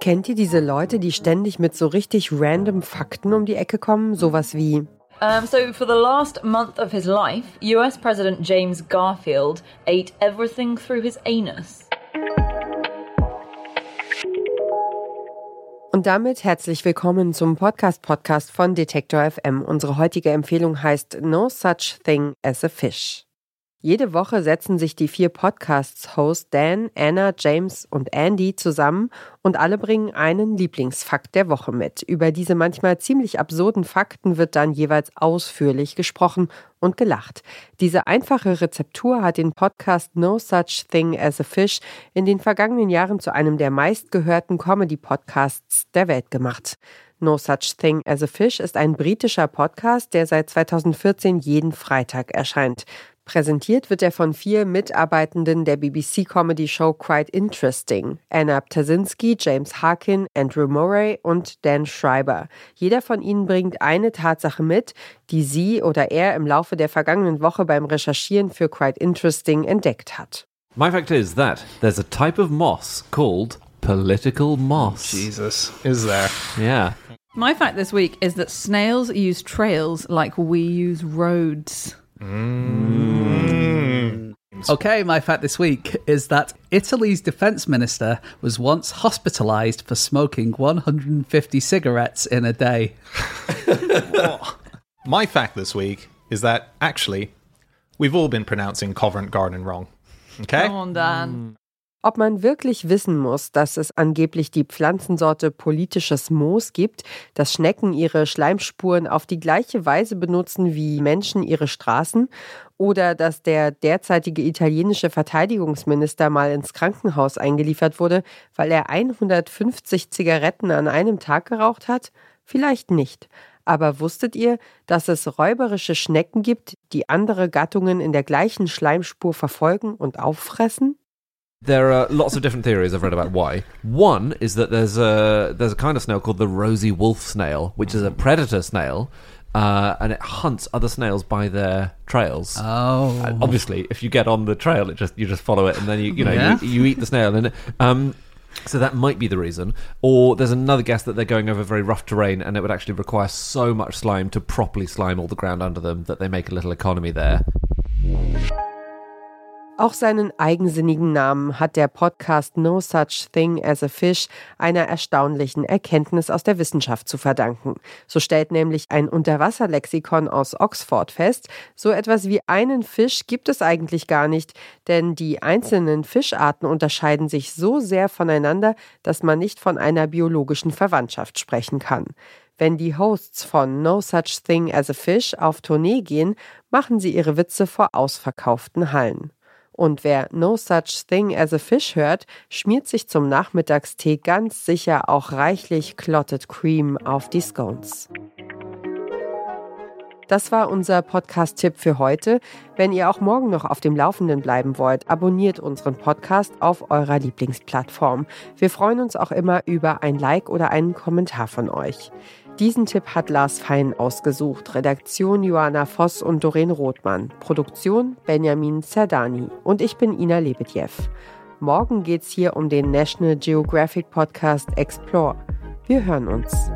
Kennt ihr diese Leute, die ständig mit so richtig random Fakten um die Ecke kommen? Sowas wie. Um, so, for the last month of his life, US President James Garfield ate everything through his anus. Und damit herzlich willkommen zum Podcast-Podcast von Detektor FM. Unsere heutige Empfehlung heißt No Such Thing as a Fish. Jede Woche setzen sich die vier Podcasts-Hosts Dan, Anna, James und Andy zusammen und alle bringen einen Lieblingsfakt der Woche mit. Über diese manchmal ziemlich absurden Fakten wird dann jeweils ausführlich gesprochen und gelacht. Diese einfache Rezeptur hat den Podcast No Such Thing as a Fish in den vergangenen Jahren zu einem der meistgehörten Comedy-Podcasts der Welt gemacht. No Such Thing as a Fish ist ein britischer Podcast, der seit 2014 jeden Freitag erscheint. Präsentiert wird er von vier Mitarbeitenden der BBC-Comedy-Show Quite Interesting. Anna Ptasinski, James Harkin, Andrew Murray und Dan Schreiber. Jeder von ihnen bringt eine Tatsache mit, die sie oder er im Laufe der vergangenen Woche beim Recherchieren für Quite Interesting entdeckt hat. My fact is that there's a type of moss called political moss. Jesus, is there? Yeah. My fact this week is that snails use trails like we use roads. Okay, my fact this week is that Italy's defense minister was once hospitalized for smoking 150 cigarettes in a day. My fact this week is that actually, we've all been pronouncing Covent Garden wrong. Okay? Come on, Dan. Hmm. Ob man wirklich wissen muss, dass es angeblich die Pflanzensorte politisches Moos gibt, dass Schnecken ihre Schleimspuren auf die gleiche Weise benutzen wie Menschen ihre Straßen oder dass der derzeitige italienische Verteidigungsminister mal ins Krankenhaus eingeliefert wurde, weil er 150 Zigaretten an einem Tag geraucht hat? Vielleicht nicht. Aber wusstet ihr, dass es räuberische Schnecken gibt, die andere Gattungen in der gleichen Schleimspur verfolgen und auffressen? There are lots of different theories I've read about why. One is that there's a there's a kind of snail called the rosy wolf snail, which is a predator snail, uh, and it hunts other snails by their trails. Oh. And obviously, if you get on the trail, it just you just follow it, and then you you know Yeah. you, you eat the snail, and um, so that might be the reason. Or there's another guess that they're going over very rough terrain, and it would actually require so much slime to properly slime all the ground under them that they make a little economy there. Auch seinen eigensinnigen Namen hat der Podcast No Such Thing as a Fish einer erstaunlichen Erkenntnis aus der Wissenschaft zu verdanken. So stellt nämlich ein Unterwasserlexikon aus Oxford fest, so etwas wie einen Fisch gibt es eigentlich gar nicht, denn die einzelnen Fischarten unterscheiden sich so sehr voneinander, dass man nicht von einer biologischen Verwandtschaft sprechen kann. Wenn die Hosts von No Such Thing as a Fish auf Tournee gehen, machen sie ihre Witze vor ausverkauften Hallen. Und wer No Such Thing as a Fish hört, schmiert sich zum Nachmittagstee ganz sicher auch reichlich Clotted Cream auf die Scones. Das war unser Podcast-Tipp für heute. Wenn ihr auch morgen noch auf dem Laufenden bleiben wollt, abonniert unseren Podcast auf eurer Lieblingsplattform. Wir freuen uns auch immer über ein Like oder einen Kommentar von euch. Diesen Tipp hat Lars Fein ausgesucht. Redaktion Johanna Voss und Doreen Rothmann. Produktion Benjamin Zerdani. Und ich bin Ina Lebedjew. Morgen geht's hier um den National Geographic Podcast Explore. Wir hören uns.